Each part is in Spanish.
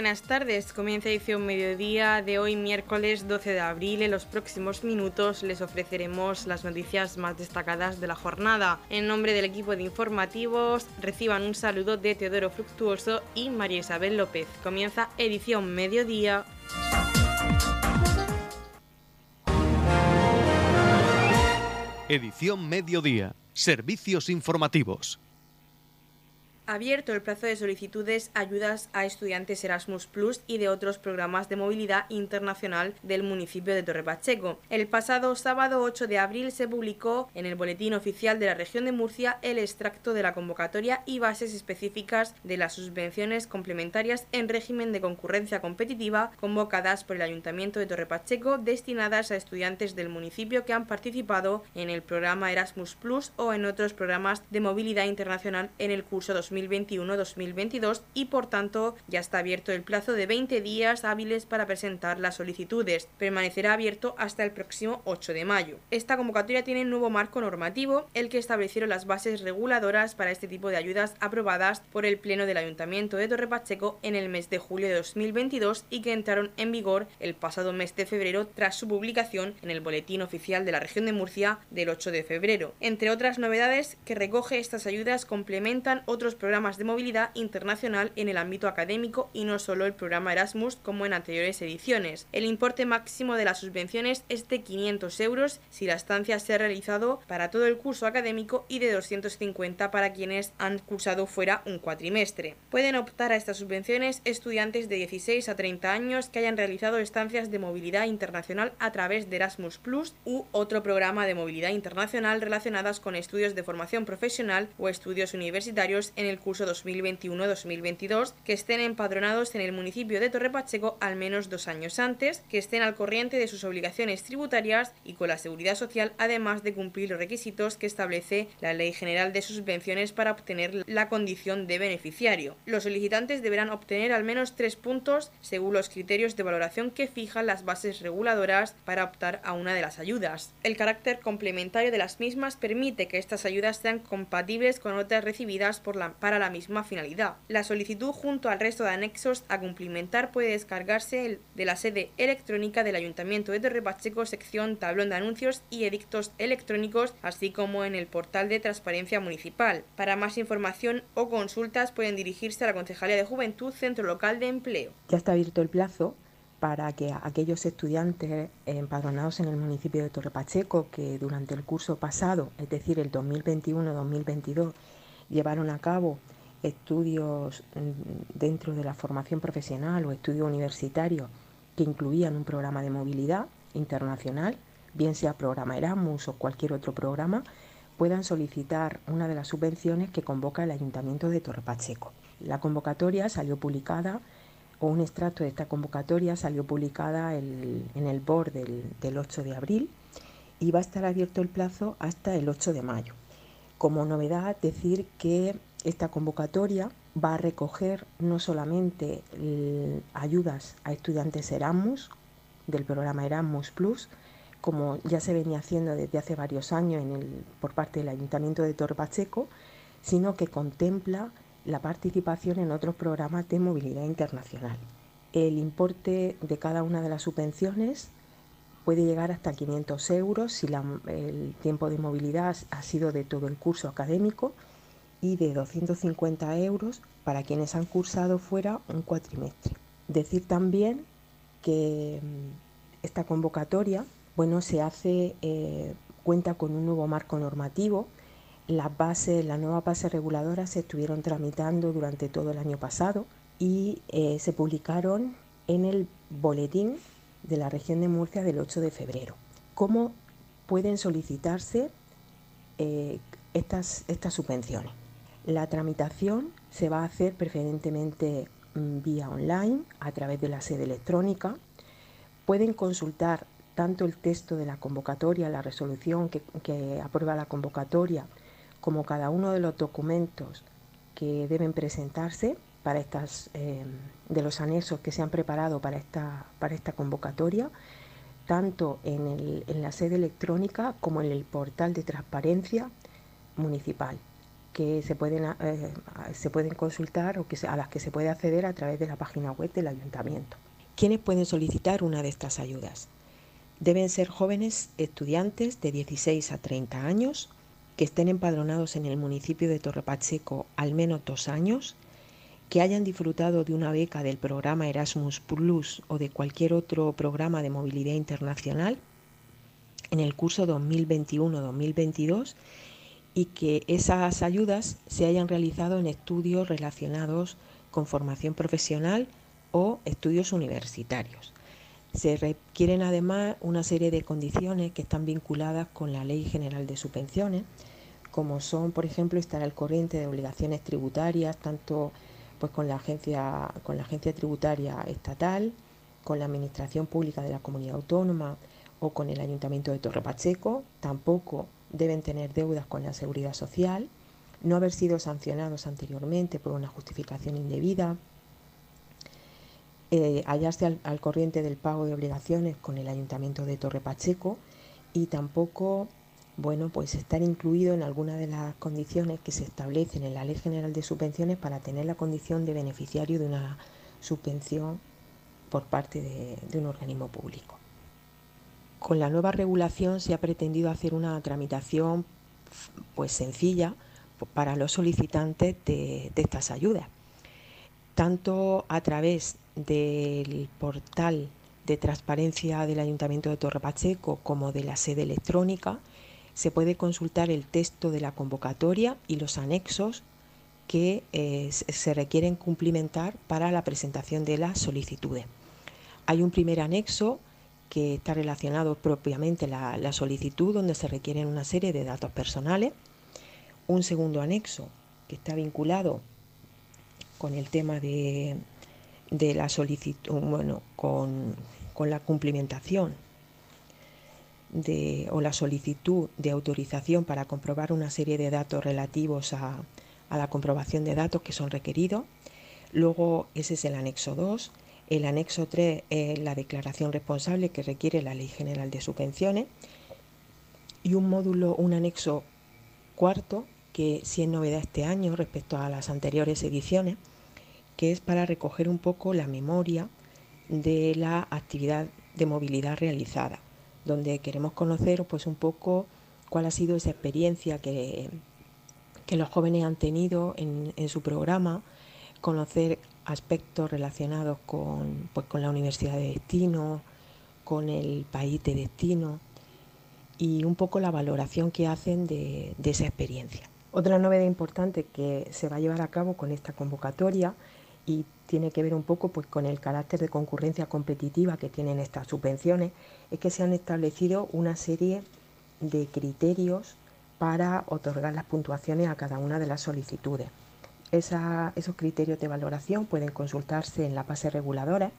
buenas tardes. Comienza edición mediodía de hoy, miércoles 12 de abril. En los próximos minutos les ofreceremos las noticias más destacadas de la jornada. En nombre del equipo de informativos, reciban un saludo de Teodoro Fructuoso y María Isabel López. Comienza edición mediodía. Edición mediodía. Servicios informativos abierto el plazo de solicitudes ayudas a estudiantes Erasmus Plus y de otros programas de movilidad internacional del municipio de Torre Pacheco. El pasado sábado 8 de abril se publicó en el Boletín Oficial de la Región de Murcia el extracto de la convocatoria y bases específicas de las subvenciones complementarias en régimen de concurrencia competitiva convocadas por el Ayuntamiento de Torre Pacheco destinadas a estudiantes del municipio que han participado en el programa Erasmus Plus o en otros programas de movilidad internacional en el curso 2020 2021-2022 y por tanto ya está abierto el plazo de 20 días hábiles para presentar las solicitudes. Permanecerá abierto hasta el próximo 8 de mayo. Esta convocatoria tiene un nuevo marco normativo, el que establecieron las bases reguladoras para este tipo de ayudas aprobadas por el Pleno del Ayuntamiento de Torre Pacheco en el mes de julio de 2022 y que entraron en vigor el pasado mes de febrero tras su publicación en el Boletín Oficial de la Región de Murcia del 8 de febrero. Entre otras novedades que recoge estas ayudas complementan otros programas programas de movilidad internacional en el ámbito académico y no solo el programa Erasmus como en anteriores ediciones. El importe máximo de las subvenciones es de 500 euros si la estancia se ha realizado para todo el curso académico y de 250 para quienes han cursado fuera un cuatrimestre. Pueden optar a estas subvenciones estudiantes de 16 a 30 años que hayan realizado estancias de movilidad internacional a través de Erasmus Plus u otro programa de movilidad internacional relacionadas con estudios de formación profesional o estudios universitarios en el curso 2021-2022 que estén empadronados en el municipio de Torre Pacheco al menos dos años antes, que estén al corriente de sus obligaciones tributarias y con la seguridad social, además de cumplir los requisitos que establece la Ley General de Subvenciones para obtener la condición de beneficiario. Los solicitantes deberán obtener al menos tres puntos según los criterios de valoración que fijan las bases reguladoras para optar a una de las ayudas. El carácter complementario de las mismas permite que estas ayudas sean compatibles con otras recibidas por la, para la misma finalidad. La solicitud junto al resto de anexos a cumplimentar puede descargarse de la sede electrónica del Ayuntamiento de Torre Pacheco, sección tablón de anuncios y edictos electrónicos, así como en el portal de transparencia municipal. Para más información o consultas pueden dirigirse a la Concejalía de Juventud, Centro Local de Empleo. Ya está abierto el plazo para que aquellos estudiantes empadronados en el municipio de Torre Pacheco que durante el curso pasado, es decir, el 2021-2022, llevaron a cabo estudios mm, dentro de la formación profesional o estudios universitarios que incluían un programa de movilidad internacional, bien sea programa Erasmus o cualquier otro programa, puedan solicitar una de las subvenciones que convoca el Ayuntamiento de Torre Pacheco. La convocatoria salió publicada, o un extracto de esta convocatoria salió publicada en el BOR del, del 8 de abril y va a estar abierto el plazo hasta el 8 de mayo. Como novedad, decir que esta convocatoria va a recoger no solamente ayudas a estudiantes Erasmus del programa Erasmus Plus, como ya se venía haciendo desde hace varios años por parte del Ayuntamiento de Torre Pacheco, sino que contempla la participación en otros programas de movilidad internacional. El importe de cada una de las subvenciones puede llegar hasta 500 euros si el tiempo de movilidad ha sido de todo el curso académico y de 250 euros para quienes han cursado fuera un cuatrimestre. Decir también que mm, esta convocatoria bueno, se hace, eh, cuenta con un nuevo marco normativo. Las bases, las nuevas bases reguladoras se estuvieron tramitando durante todo el año pasado y eh, se publicaron en el boletín de la región de Murcia del 8 de febrero. ¿Cómo pueden solicitarse eh, estas, estas subvenciones? La tramitación se va a hacer preferentemente mm, vía online a través de la sede electrónica. Pueden consultar tanto el texto de la convocatoria, la resolución que, aprueba la convocatoria, como cada uno de los documentos que deben presentarse para estas, eh, de los anexos que se han preparado para esta, para esta convocatoria, tanto en, en la sede electrónica como en el portal de transparencia municipal. que se pueden, eh, se pueden consultar o que a las que se puede acceder a través de la página web del ayuntamiento. ¿Quiénes pueden solicitar una de estas ayudas? Deben ser jóvenes estudiantes de 16 a 30 años que estén empadronados en el municipio de Torrepacheco al menos dos años, que hayan disfrutado de una beca del programa Erasmus Plus o de cualquier otro programa de movilidad internacional en el curso 2021-2022 y que esas ayudas se hayan realizado en estudios relacionados con formación profesional o estudios universitarios. Se requieren además una serie de condiciones que están vinculadas con la Ley General de Subvenciones, como son, por ejemplo, estar al corriente de obligaciones tributarias, tanto pues, con, la agencia, con la agencia tributaria estatal, con la Administración Pública de la Comunidad Autónoma o con el Ayuntamiento de Torre Pacheco, tampoco deben tener deudas con la Seguridad Social, no haber sido sancionados anteriormente por una justificación indebida, eh, hallarse al, corriente del pago de obligaciones con el Ayuntamiento de Torre Pacheco y tampoco bueno, pues estar incluido en alguna de las condiciones que se establecen en la Ley General de Subvenciones para tener la condición de beneficiario de una subvención por parte de un organismo público. Con la nueva regulación se ha pretendido hacer una tramitación pues sencilla para los solicitantes de, estas ayudas, tanto a través del portal de transparencia del Ayuntamiento de Torre Pacheco como de la sede electrónica, se puede consultar el texto de la convocatoria y los anexos que eh, se requieren cumplimentar para la presentación de las solicitudes. Hay un primer anexo que está relacionado propiamente la, la solicitud, donde se requieren una serie de datos personales. Un segundo anexo que está vinculado con el tema de, de la solicitud, bueno, con, la cumplimentación o la solicitud de autorización para comprobar una serie de datos relativos a, a la comprobación de datos que son requeridos. Luego ese es el anexo 2 el anexo 3 es la declaración responsable que requiere la Ley General de Subvenciones. Y un módulo, un anexo cuarto, que sí es novedad este año respecto a las anteriores ediciones, que es para recoger un poco la memoria de la actividad de movilidad realizada, donde queremos conocer pues un poco cuál ha sido esa experiencia que, que los jóvenes han tenido en, en su programa, conocer aspectos relacionados con, pues, con la universidad de destino, con el país de destino y un poco la valoración que hacen de, esa experiencia. Otra novedad importante que se va a llevar a cabo con esta convocatoria y tiene que ver un poco pues, con el carácter de concurrencia competitiva que tienen estas subvenciones, es que se han establecido una serie de criterios para otorgar las puntuaciones a cada una de las solicitudes esos criterios de valoración pueden consultarse en la base reguladora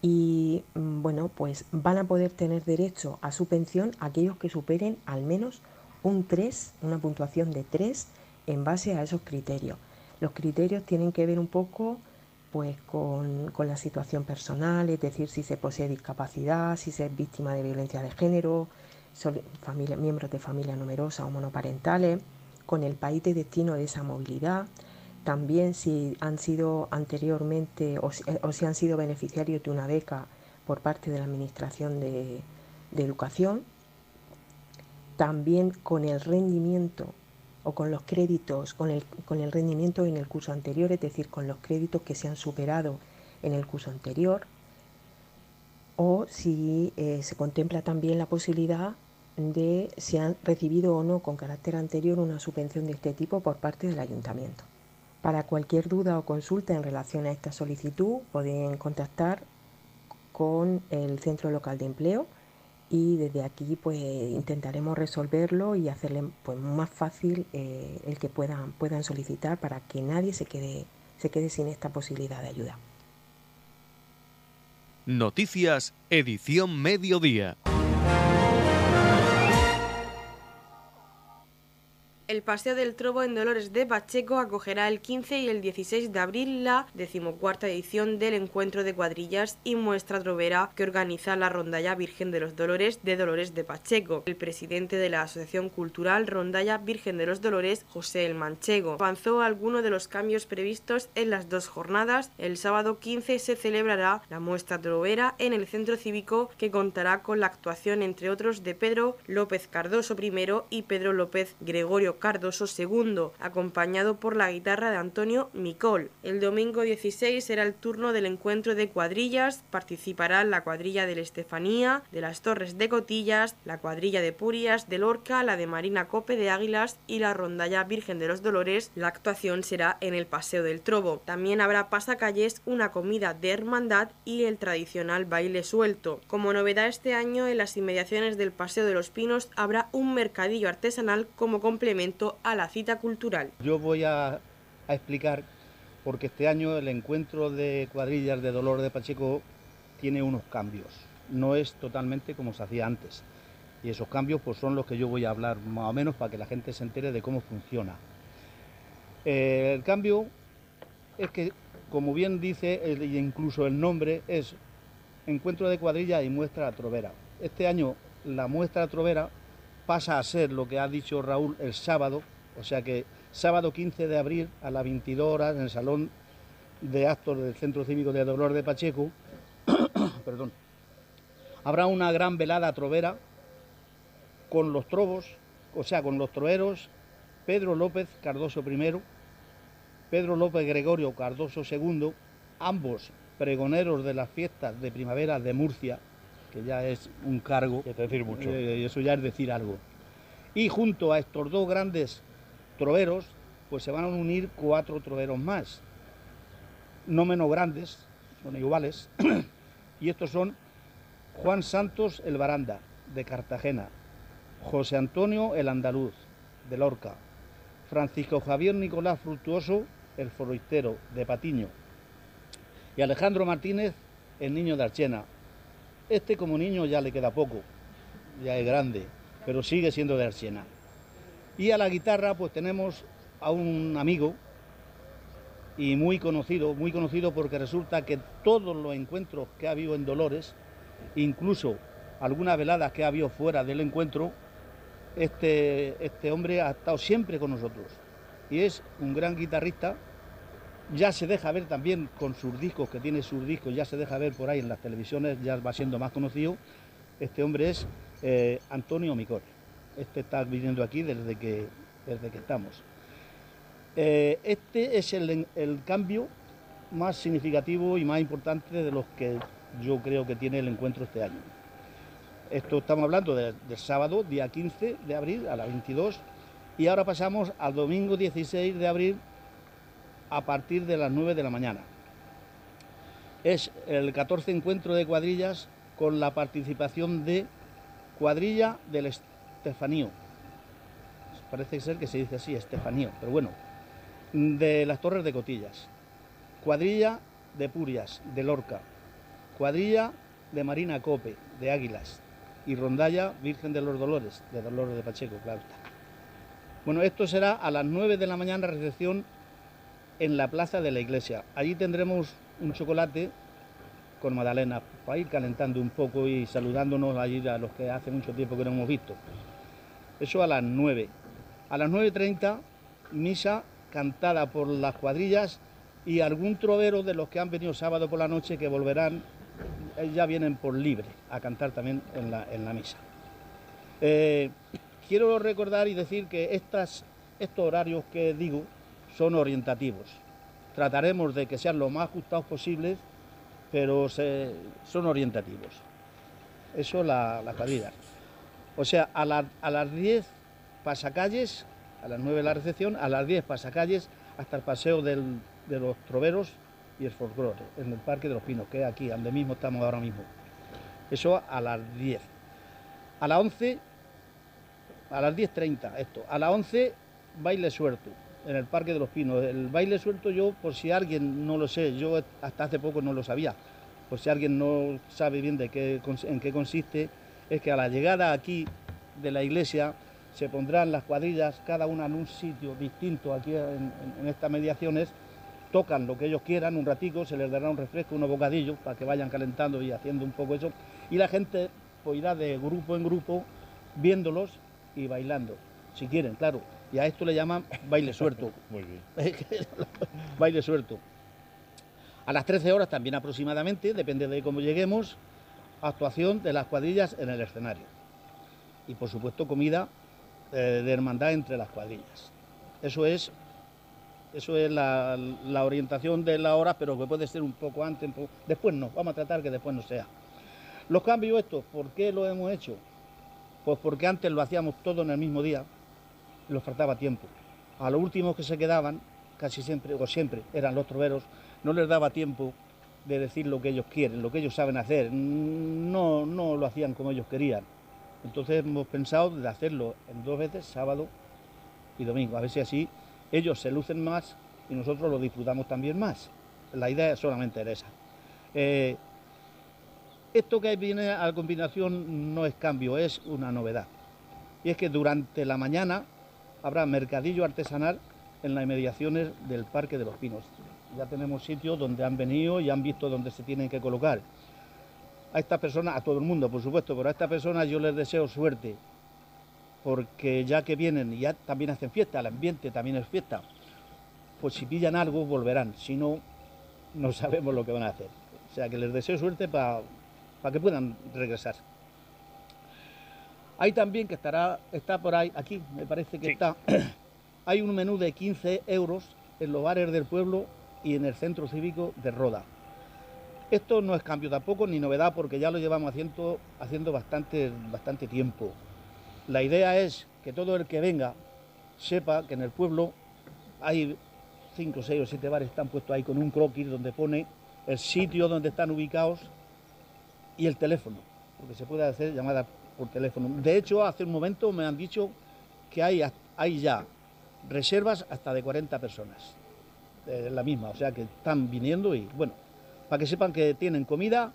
y mm, bueno, pues van a poder tener derecho a su pensión aquellos que superen al menos un 3, una puntuación de 3 en base a esos criterios. Los criterios tienen que ver un poco pues con, la situación personal, es decir, si se posee discapacidad, si se es víctima de violencia de género, miembros de familia numerosa o monoparentales, con el país de destino de esa movilidad, también si han sido anteriormente o si, han sido beneficiarios de una beca por parte de la Administración de, Educación, también con el rendimiento o con los créditos, con el, con el rendimiento en el curso anterior, es decir, con los créditos que se han superado en el curso anterior, o si eh, se contempla también la posibilidad de si han recibido o no con carácter anterior una subvención de este tipo por parte del ayuntamiento. Para cualquier duda o consulta en relación a esta solicitud pueden contactar con el Centro Local de Empleo y desde aquí pues intentaremos resolverlo y hacerle pues, más fácil eh, el que puedan, puedan solicitar para que nadie se quede, se quede sin esta posibilidad de ayuda. Noticias, edición mediodía. El Paseo del Trobo en Dolores de Pacheco acogerá el 15 y el 16 de abril la decimocuarta edición del Encuentro de Cuadrillas y Muestra Trovera que organiza la Rondalla Virgen de los Dolores de Dolores de Pacheco. El presidente de la Asociación Cultural Rondalla Virgen de los Dolores, José El Manchego, avanzó algunos de los cambios previstos en las dos jornadas. El sábado 15 se celebrará la Muestra Trovera en el Centro Cívico que contará con la actuación, entre otros, de Pedro López Cardoso I y Pedro López Gregorio Cardoso II, acompañado por la guitarra de Antonio Micol. El domingo 16 será el turno del encuentro de cuadrillas, participarán la cuadrilla de la Estefanía, de las Torres de Cotillas, la cuadrilla de Purias, de Lorca, la de Marina Cope de Águilas y la rondalla Virgen de los Dolores. La actuación será en el Paseo del Trobo. También habrá pasacalles, una comida de hermandad y el tradicional baile suelto. Como novedad este año, en las inmediaciones del Paseo de los Pinos habrá un mercadillo artesanal como complemento a la cita cultural. Yo voy a, explicar porque este año el encuentro de cuadrillas de Dolor de Pacheco tiene unos cambios. No es totalmente como se hacía antes. Y esos cambios pues, son los que yo voy a hablar más o menos para que la gente se entere de cómo funciona. Eh, el cambio es que, como bien dice, incluso el nombre es Encuentro de cuadrillas y muestra trovera. Este año la muestra trovera pasa a ser lo que ha dicho Raúl el sábado, o sea que sábado 15 de abril a las 22 horas en el Salón de Actos del Centro Cívico de Dolor de Pacheco, perdón, habrá una gran velada trovera con los trobos, o sea, con los troveros Pedro López Cardoso I, Pedro López Gregorio Cardoso II, ambos pregoneros de las fiestas de primavera de Murcia, que ya es un cargo. Es decir mucho. Eh, eso ya es decir algo. Y junto a estos dos grandes troveros, pues se van a unir cuatro troveros más, no menos grandes, son iguales, y estos son Juan Santos el Baranda, de Cartagena, José Antonio el Andaluz, de Lorca, Francisco Javier Nicolás Fructuoso, el Foroistero, de Patiño, y Alejandro Martínez, el Niño de Archena, este como niño ya le queda poco, ya es grande, pero sigue siendo de Arsiena. Y a la guitarra pues tenemos a un amigo y muy conocido, muy conocido porque resulta que todos los encuentros que ha habido en Dolores, incluso algunas veladas que ha habido fuera del encuentro, este, este hombre ha estado siempre con nosotros. Y es un gran guitarrista ya se deja ver también con sus discos, que tiene sus discos, ya se deja ver por ahí en las televisiones, ya va siendo más conocido. Este hombre es eh, Antonio Micor. Este está viniendo aquí desde que, desde que estamos. Eh, este es el, cambio más significativo y más importante de los que yo creo que tiene el encuentro este año. Esto estamos hablando del sábado, día 15 de abril a las 22, y ahora pasamos al domingo 16 de abril a partir de las 9 de la mañana. Es el 14 encuentro de cuadrillas con la participación de cuadrilla del Estefanío. Parece ser que se dice así, Estefanío, pero bueno, de las Torres de Cotillas. Cuadrilla de Purias, de Lorca. Cuadrilla de Marina Cope, de Águilas. Y rondalla Virgen de los Dolores, de Dolores de Pacheco, claro Bueno, esto será a las 9 de la mañana, recepción en la plaza de la iglesia. Allí tendremos un chocolate con Madalena para ir calentando un poco y saludándonos allí a los que hace mucho tiempo que no hemos visto. Eso a las 9. A las 9.30, misa cantada por las cuadrillas y algún trovero de los que han venido sábado por la noche que volverán, eh, ya vienen por libre a cantar también en la, en la misa. Eh, quiero recordar y decir que estas, estos horarios que digo, son orientativos. Trataremos de que sean lo más ajustados posibles, pero son orientativos. Eso la, la O sea, a, las 10 pasacalles, a las 9 la recepción, a las 10 pasacalles hasta el paseo de los troveros y el folclore, en el Parque de los Pinos, que es aquí, donde mismo estamos ahora mismo. Eso a las 10. A las 11, a las 10.30, esto. A las 11, baile suelto en el Parque de los Pinos. El baile suelto yo, por si alguien no lo sé, yo hasta hace poco no lo sabía, por si alguien no sabe bien de qué, en qué consiste, es que a la llegada aquí de la iglesia se pondrán las cuadrillas cada una en un sitio distinto aquí en, estas mediaciones, tocan lo que ellos quieran un ratico, se les dará un refresco, unos bocadillos para que vayan calentando y haciendo un poco eso, y la gente pues, irá de grupo en grupo viéndolos y bailando, si quieren, claro. Y a esto le llaman baile suelto. Muy bien. baile suelto. A las 13 horas también aproximadamente, depende de cómo lleguemos, actuación de las cuadrillas en el escenario. Y por supuesto comida eh, de hermandad entre las cuadrillas. Eso es, eso es la, orientación de la hora, pero que puede ser un poco antes, después no, vamos a tratar que después no sea. Los cambios estos, ¿por qué lo hemos hecho? Pues porque antes lo hacíamos todo en el mismo día y nos faltaba tiempo. A los últimos que se quedaban, casi siempre o siempre, eran los troveros, no les daba tiempo de decir lo que ellos quieren, lo que ellos saben hacer. No, no lo hacían como ellos querían. Entonces hemos pensado de hacerlo en dos veces, sábado y domingo, a ver si así ellos se lucen más y nosotros lo disfrutamos también más. La idea solamente era esa. Eh, esto que viene a la combinación no es cambio, es una novedad. Y es que durante la mañana habrá mercadillo artesanal en las inmediaciones del Parque de los Pinos. Ya tenemos sitios donde han venido y han visto dónde se tienen que colocar a esta persona, a todo el mundo por supuesto, pero a esta persona yo les deseo suerte, porque ya que vienen y ya también hacen fiesta, el ambiente también es fiesta, pues si pillan algo volverán, si no, no sabemos lo que van a hacer. O sea que les deseo suerte para que puedan regresar. Hay también que estará, está por ahí, aquí me parece que está, hay un menú de 15 euros en los bares del pueblo y en el centro cívico de Roda. Esto no es cambio tampoco ni novedad porque ya lo llevamos haciendo, haciendo bastante, bastante tiempo. La idea es que todo el que venga sepa que en el pueblo hay cinco, seis o siete bares están puestos ahí con un croquis donde pone el sitio donde están ubicados y el teléfono, porque se puede hacer llamada por teléfono. De hecho, hace un momento me han dicho que hay, hay ya reservas hasta de 40 personas, eh, la misma, o sea que están viniendo y bueno, para que sepan que tienen comida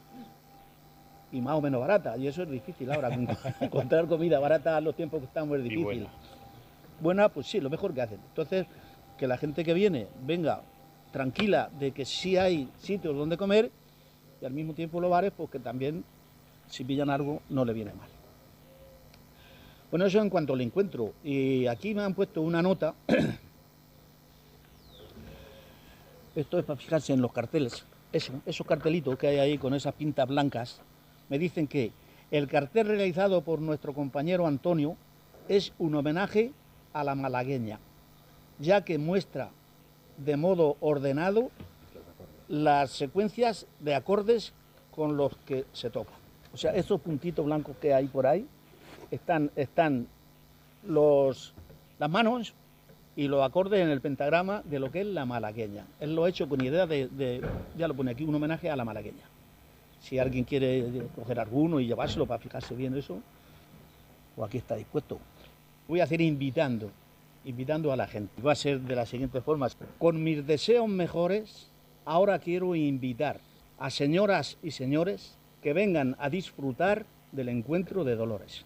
y más o menos barata. Y eso es difícil ahora, encontrar comida barata a los tiempos que estamos es difícil. Buena. buena, pues sí, lo mejor que hacen. Entonces, que la gente que viene venga tranquila de que sí hay sitios donde comer y al mismo tiempo los bares, pues que también si pillan algo no le viene mal. Bueno, eso en cuanto al encuentro. Y aquí me han puesto una nota. Esto es para fijarse en los carteles esos cartelitos que hay ahí con esas pintas blancas, me dicen que el cartel realizado por nuestro compañero Antonio es un homenaje a la malagueña, ya que muestra de modo ordenado las secuencias de acordes con los que se toca. O sea, esos puntitos blancos que hay por ahí están, están los, las manos y los acordes en el pentagrama de lo que es la malagueña. Él lo ha hecho con idea de, ya lo pone aquí, un homenaje a la malagueña. Si alguien quiere coger alguno y llevárselo para fijarse bien eso, pues aquí está dispuesto. Voy a hacer invitando, invitando a la gente. Va a ser de las siguientes formas. Con mis deseos mejores, ahora quiero invitar a señoras y señores que vengan a disfrutar del encuentro de Dolores.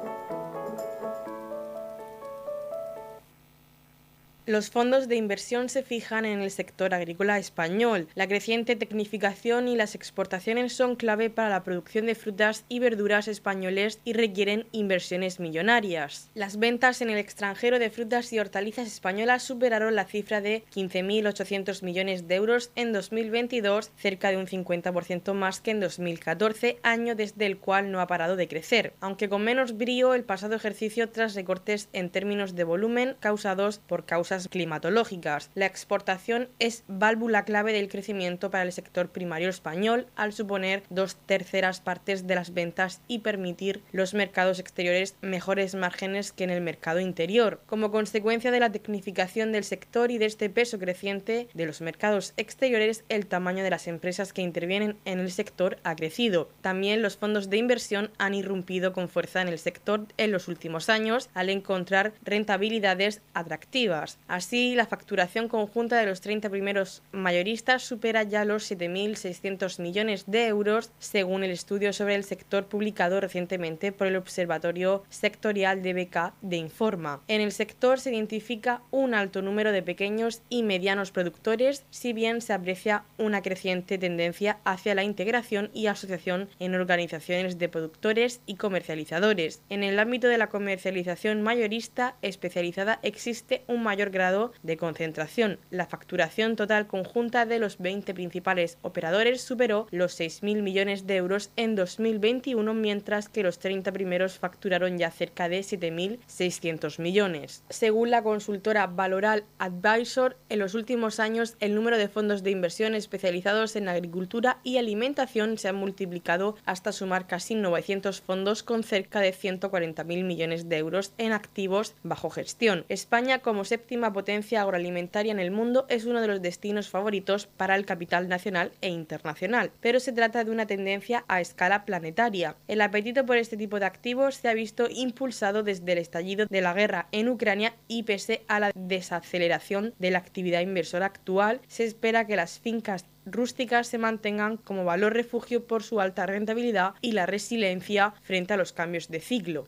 Los fondos de inversión se fijan en el sector agrícola español. La creciente tecnificación y las exportaciones son clave para la producción de frutas y verduras españoles y requieren inversiones millonarias. Las ventas en el extranjero de frutas y hortalizas españolas superaron la cifra de 15.800 millones de euros en 2022, cerca de un 50% más que en 2014, año desde el cual no ha parado de crecer, aunque con menos brío el pasado ejercicio tras recortes en términos de volumen causados por causas climatológicas. La exportación es válvula clave del crecimiento para el sector primario español, al suponer dos terceras partes de las ventas y permitir los mercados exteriores mejores márgenes que en el mercado interior. Como consecuencia de la tecnificación del sector y de este peso creciente de los mercados exteriores, el tamaño de las empresas que intervienen en el sector ha crecido. También los fondos de inversión han irrumpido con fuerza en el sector en los últimos años al encontrar rentabilidades atractivas. Así, la facturación conjunta de los 30 primeros mayoristas supera ya los 7.600 millones de euros, según el estudio sobre el sector publicado recientemente por el Observatorio Sectorial de BK de Informa. En el sector se identifica un alto número de pequeños y medianos productores, si bien se aprecia una creciente tendencia hacia la integración y asociación en organizaciones de productores y comercializadores. En el ámbito de la comercialización mayorista especializada existe un mayor grado de concentración. La facturación total conjunta de los 20 principales operadores superó los 6.000 millones de euros en 2021, mientras que los 30 primeros facturaron ya cerca de 7.600 millones. Según la consultora Valoral Advisor, en los últimos años el número de fondos de inversión especializados en agricultura y alimentación se ha multiplicado hasta sumar casi 900 fondos con cerca de 140.000 millones de euros en activos bajo gestión. España, como séptima potencia agroalimentaria en el mundo, es uno de los destinos favoritos para el capital nacional e internacional, pero se trata de una tendencia a escala planetaria. El apetito por este tipo de activos se ha visto impulsado desde el estallido de la guerra en Ucrania y pese a la desaceleración de la actividad inversora actual, se espera que las fincas rústicas se mantengan como valor refugio por su alta rentabilidad y la resiliencia frente a los cambios de ciclo.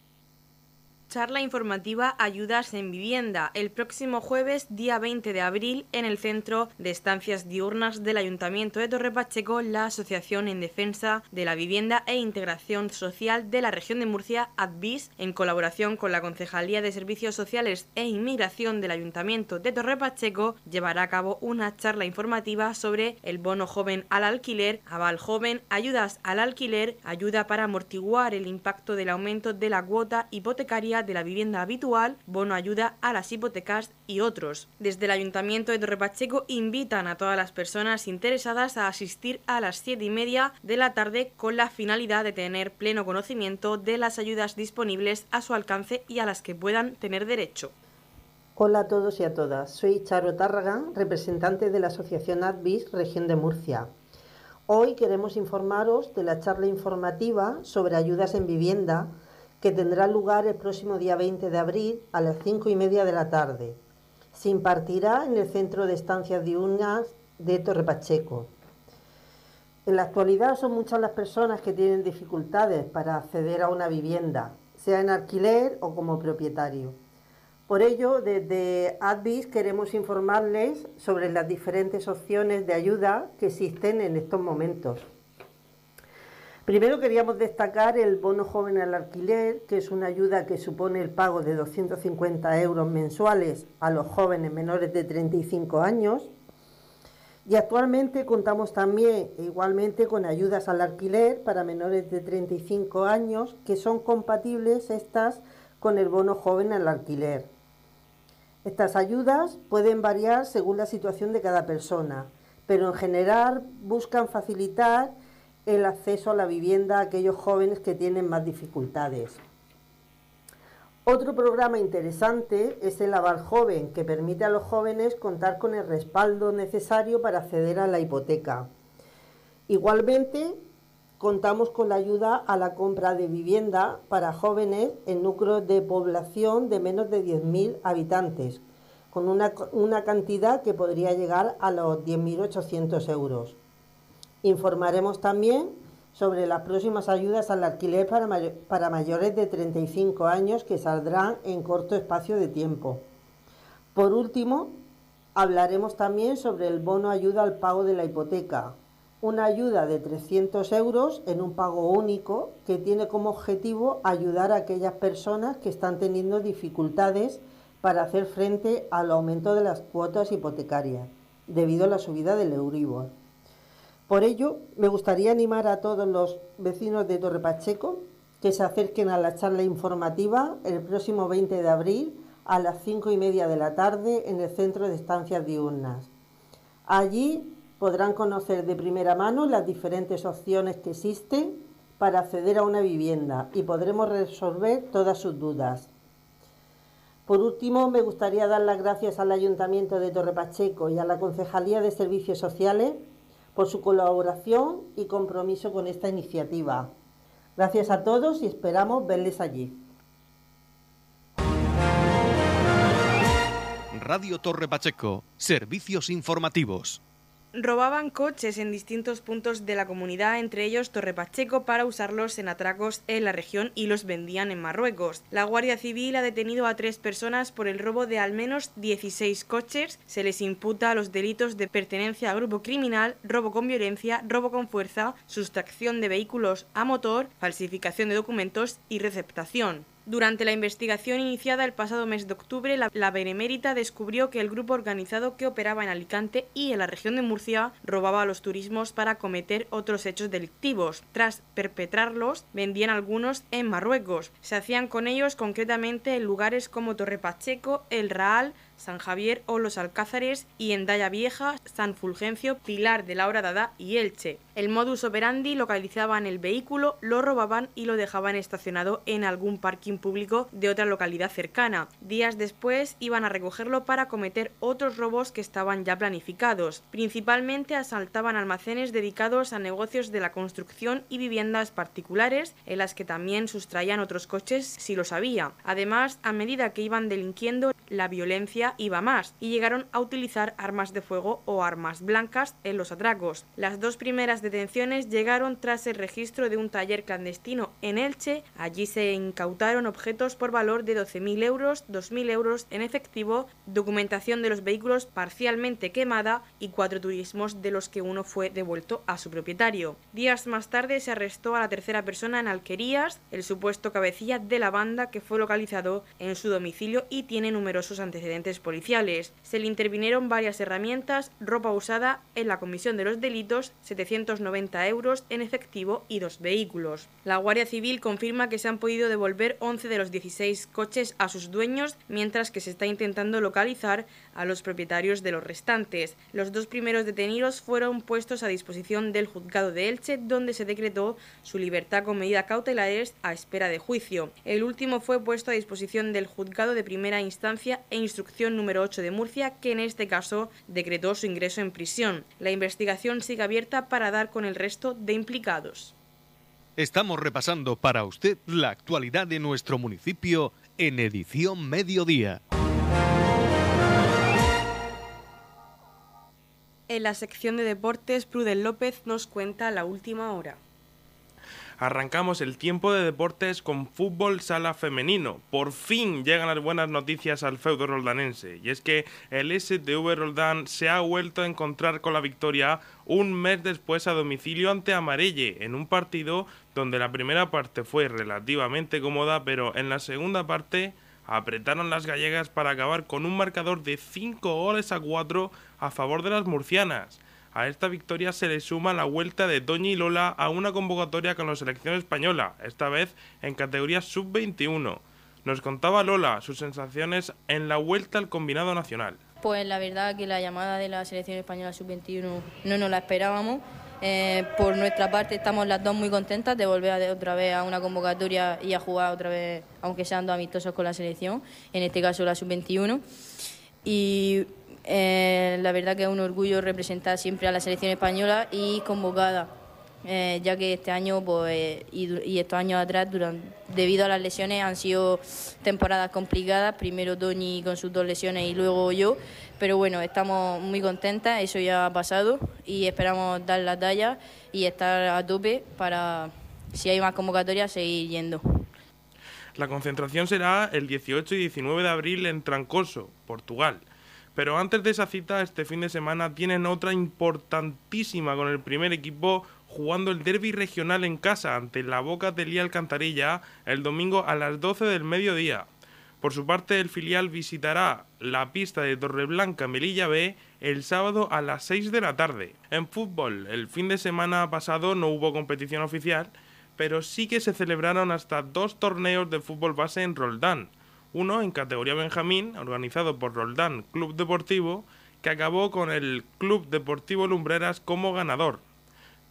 Charla informativa Ayudas en Vivienda el próximo jueves, día 20 de abril, en el Centro de Estancias Diurnas del Ayuntamiento de Torre Pacheco, la Asociación en Defensa de la Vivienda e Integración Social de la Región de Murcia, ADVIS, en colaboración con la Concejalía de Servicios Sociales e Inmigración del Ayuntamiento de Torre Pacheco, llevará a cabo una charla informativa sobre el bono joven al alquiler, aval joven, ayudas al alquiler, ayuda para amortiguar el impacto del aumento de la cuota hipotecaria de la vivienda habitual, bono ayuda a las hipotecas y otros. Desde el Ayuntamiento de Torrepacheco invitan a todas las personas interesadas a asistir a las siete y media de la tarde con la finalidad de tener pleno conocimiento de las ayudas disponibles a su alcance y a las que puedan tener derecho. Hola a todos y a todas, soy Charo Tárraga, representante de la Asociación ADVIS Región de Murcia. Hoy queremos informaros de la charla informativa sobre ayudas en vivienda que tendrá lugar el próximo día 20 de abril a las 5 y media de la tarde. Se impartirá en el Centro de Estancias Diurnas de Torre Pacheco. En la actualidad son muchas las personas que tienen dificultades para acceder a una vivienda, sea en alquiler o como propietario. Por ello, desde Advis queremos informarles sobre las diferentes opciones de ayuda que existen en estos momentos. Primero queríamos destacar el bono joven al alquiler, que es una ayuda que supone el pago de 250 euros mensuales a los jóvenes menores de 35 años. Y actualmente contamos también igualmente con ayudas al alquiler para menores de 35 años, que son compatibles estas con el bono joven al alquiler. Estas ayudas pueden variar según la situación de cada persona, pero en general buscan facilitar el acceso a la vivienda a aquellos jóvenes que tienen más dificultades. Otro programa interesante es el Aval Joven, que permite a los jóvenes contar con el respaldo necesario para acceder a la hipoteca. Igualmente, contamos con la ayuda a la compra de vivienda para jóvenes en núcleos de población de menos de 10.000 habitantes, con una, una, cantidad que podría llegar a los 10.800 euros. Informaremos también sobre las próximas ayudas al alquiler para, mayores de 35 años que saldrán en corto espacio de tiempo. Por último, hablaremos también sobre el bono ayuda al pago de la hipoteca, una ayuda de 300 euros en un pago único que tiene como objetivo ayudar a aquellas personas que están teniendo dificultades para hacer frente al aumento de las cuotas hipotecarias debido a la subida del Euribor. Por ello, me gustaría animar a todos los vecinos de Torre Pacheco que se acerquen a la charla informativa el próximo 20 de abril a las 5 y media de la tarde en el Centro de Estancias Diurnas. Allí podrán conocer de primera mano las diferentes opciones que existen para acceder a una vivienda y podremos resolver todas sus dudas. Por último, me gustaría dar las gracias al Ayuntamiento de Torre Pacheco y a la Concejalía de Servicios Sociales por su colaboración y compromiso con esta iniciativa. Gracias a todos y esperamos verles allí. Radio Torre Pacheco, servicios informativos robaban coches en distintos puntos de la comunidad, entre ellos Torre Pacheco, para usarlos en atracos en la región y los vendían en Marruecos. La Guardia Civil ha detenido a tres personas por el robo de al menos 16 coches. Se les imputa los delitos de pertenencia a grupo criminal, robo con violencia, robo con fuerza, sustracción de vehículos a motor, falsificación de documentos y receptación. Durante la investigación iniciada el pasado mes de octubre, la, Benemérita descubrió que el grupo organizado que operaba en Alicante y en la región de Murcia robaba a los turismos para cometer otros hechos delictivos. Tras perpetrarlos, vendían algunos en Marruecos. Se hacían con ellos concretamente en lugares como Torre Pacheco, El Raal, San Javier o Los Alcázares y en Daya Vieja, San Fulgencio, Pilar de la Horadada y Elche. El modus operandi localizaban el vehículo, lo robaban y lo dejaban estacionado en algún parking público de otra localidad cercana. Días después iban a recogerlo para cometer otros robos que estaban ya planificados. Principalmente asaltaban almacenes dedicados a negocios de la construcción y viviendas particulares, en las que también sustraían otros coches si los había. Además, a medida que iban delinquiendo, la violencia iba más y llegaron a utilizar armas de fuego o armas blancas en los atracos. Las dos primeras detenciones llegaron tras el registro de un taller clandestino en Elche. Allí se incautaron objetos por valor de 12.000 euros, 2.000 euros en efectivo, documentación de los vehículos parcialmente quemada y cuatro turismos de los que uno fue devuelto a su propietario. Días más tarde se arrestó a la tercera persona en Alquerías, el supuesto cabecilla de la banda que fue localizado en su domicilio y tiene numerosos antecedentes policiales. Se le intervinieron varias herramientas, ropa usada en la comisión de los delitos, 790 euros en efectivo y dos vehículos. La Guardia Civil confirma que se han podido devolver 11 de los 16 coches a sus dueños, mientras que se está intentando localizar a los propietarios de los restantes. Los dos primeros detenidos fueron puestos a disposición del juzgado de Elche, donde se decretó su libertad con medida cautelares a espera de juicio. El último fue puesto a disposición del juzgado de primera instancia e instrucción número 8 de Murcia, que en este caso decretó su ingreso en prisión. La investigación sigue abierta para dar con el resto de implicados. Estamos repasando para usted la actualidad de nuestro municipio en edición mediodía. En la sección de deportes, Prudel López nos cuenta la última hora. Arrancamos el tiempo de deportes con fútbol sala femenino. Por fin llegan las buenas noticias al feudo roldanense. Y es que el STV Roldán se ha vuelto a encontrar con la victoria un mes después a domicilio ante Amarelle, en un partido donde la primera parte fue relativamente cómoda, pero en la segunda parte apretaron las gallegas para acabar con un marcador de 5 goles a 4 a favor de las murcianas. A esta victoria se le suma la vuelta de Toñi y Lola a una convocatoria con la selección española, esta vez en categoría sub-21. Nos contaba Lola sus sensaciones en la vuelta al combinado nacional. Pues la verdad que la llamada de la selección española sub-21 no nos la esperábamos. Eh, por nuestra parte estamos las dos muy contentas de volver otra vez a una convocatoria y a jugar otra vez, aunque sean dos amistosos con la selección, en este caso la sub-21. Y eh, la verdad que es un orgullo representar siempre a la selección española y convocada, eh, ya que este año pues, y, estos años atrás, durante, debido a las lesiones, han sido temporadas complicadas. Primero Tony con sus dos lesiones y luego yo. Pero bueno, estamos muy contentas, eso ya ha pasado y esperamos dar la talla y estar a tope para, si hay más convocatorias, seguir yendo. La concentración será el 18 y 19 de abril en Trancoso, Portugal. Pero antes de esa cita, este fin de semana tienen otra importantísima con el primer equipo jugando el derby regional en casa ante la Boca de Lía Alcantarilla el domingo a las 12 del mediodía. Por su parte, el filial visitará la pista de Torreblanca Melilla B el sábado a las 6 de la tarde. En fútbol, el fin de semana pasado no hubo competición oficial, pero sí que se celebraron hasta dos torneos de fútbol base en Roldán. Uno en categoría Benjamín, organizado por Roldán Club Deportivo, que acabó con el Club Deportivo Lumbreras como ganador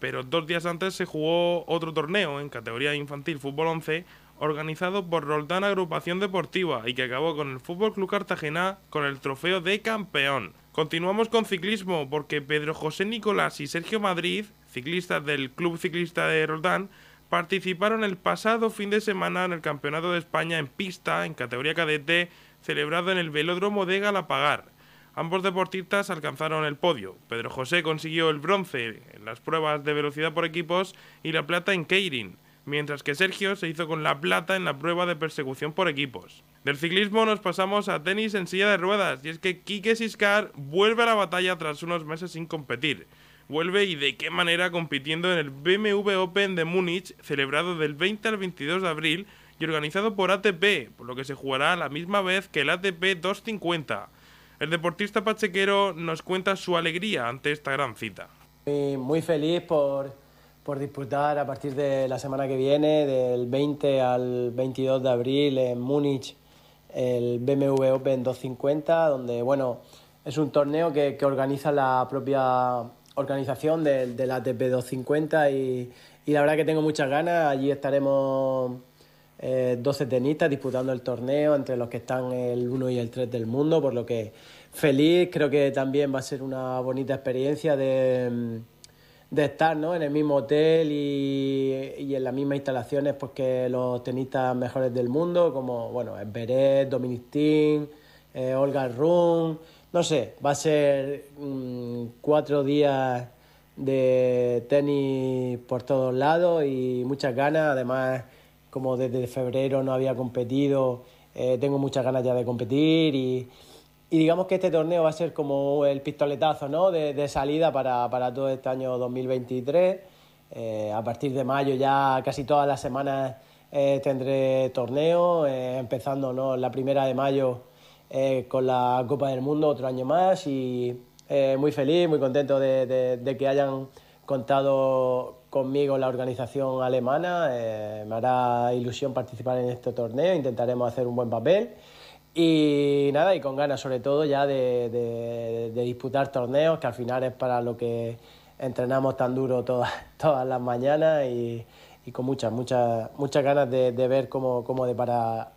pero dos días antes se jugó otro torneo en categoría infantil fútbol 11 organizado por Roldán Agrupación Deportiva y que acabó con el Fútbol Club Cartagena con el trofeo de campeón. Continuamos con ciclismo porque Pedro José Nicolás y Sergio Madrid, ciclistas del Club Ciclista de Roldán, participaron el pasado fin de semana en el Campeonato de España en pista en categoría cadete celebrado en el Velódromo de Galapagar. Ambos deportistas alcanzaron el podio. Pedro José consiguió el bronce en las pruebas de velocidad por equipos y la plata en Keirin, mientras que Sergio se hizo con la plata en la prueba de persecución por equipos. Del ciclismo nos pasamos a tenis en silla de ruedas, y es que Kike Siskar vuelve a la batalla tras unos meses sin competir. Vuelve y de qué manera compitiendo en el BMW Open de Múnich, celebrado del 20 al 22 de abril y organizado por ATP, por lo que se jugará a la misma vez que el ATP 250. El deportista pachequero nos cuenta su alegría ante esta gran cita. Muy feliz por, por disputar a partir de la semana que viene, del 20 al 22 de abril en Múnich, el BMW Open 250, donde bueno, es un torneo que, organiza la propia organización del, del ATP 250 y, y la verdad que tengo muchas ganas. Allí estaremos 12 eh, tenistas disputando el torneo entre los que están el 1 y el 3 del mundo, por lo que feliz, creo que también va a ser una bonita experiencia de, de estar ¿no? en el mismo hotel y, y, en las mismas instalaciones pues, que los tenistas mejores del mundo, como bueno, Beret, Dominic Thiem, eh, Olga Run, no sé, va a ser mm, cuatro días de tenis por todos lados y muchas ganas, además como desde febrero no había competido, eh, tengo muchas ganas ya de competir y, y, digamos que este torneo va a ser como el pistoletazo ¿no? de, de salida para, para, todo este año 2023. Eh, a partir de mayo ya casi todas las semanas eh, tendré torneo, empezando ¿no? la primera de mayo con la Copa del Mundo otro año más y muy feliz, muy contento de que hayan contado conmigo la organización alemana. Eh, me hará ilusión participar en este torneo, intentaremos hacer un buen papel. Y nada, y con ganas sobre todo ya de, disputar torneos, que al final es para lo que entrenamos tan duro todas, todas las mañanas y, con muchas, muchas, muchas ganas de, ver cómo, cómo depara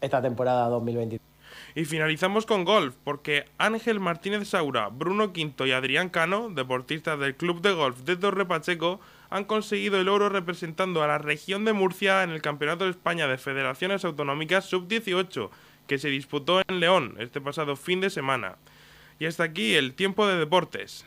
esta temporada 2023. Y finalizamos con golf, porque Ángel Martínez Saura, Bruno Quinto y Adrián Cano, deportistas del Club de Golf de Torre Pacheco, han conseguido el oro representando a la región de Murcia en el Campeonato de España de Federaciones Autonómicas Sub-18, que se disputó en León este pasado fin de semana. Y hasta aquí el tiempo de deportes.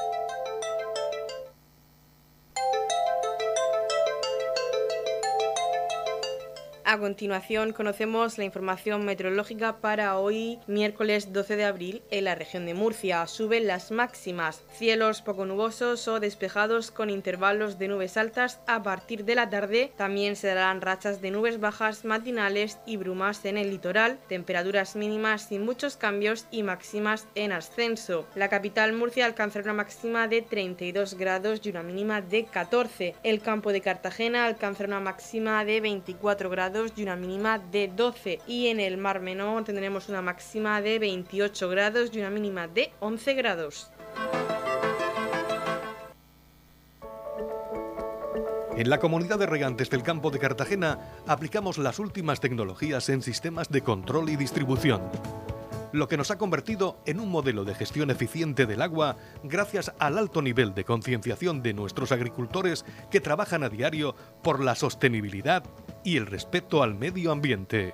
A continuación conocemos la información meteorológica para hoy, miércoles 12 de abril, en la región de Murcia. Suben las máximas, cielos poco nubosos o despejados con intervalos de nubes altas a partir de la tarde. También se darán rachas de nubes bajas matinales y brumas en el litoral, temperaturas mínimas sin muchos cambios y máximas en ascenso. La capital Murcia alcanzará una máxima de 32 grados y una mínima de 14. El campo de Cartagena alcanzará una máxima de 24 grados y una mínima de 12 y en el Mar Menor tendremos una máxima de 28 grados y una mínima de 11 grados. En la comunidad de regantes del campo de Cartagena aplicamos las últimas tecnologías en sistemas de control y distribución lo que nos ha convertido en un modelo de gestión eficiente del agua gracias al alto nivel de concienciación de nuestros agricultores que trabajan a diario por la sostenibilidad y el respeto al medio ambiente.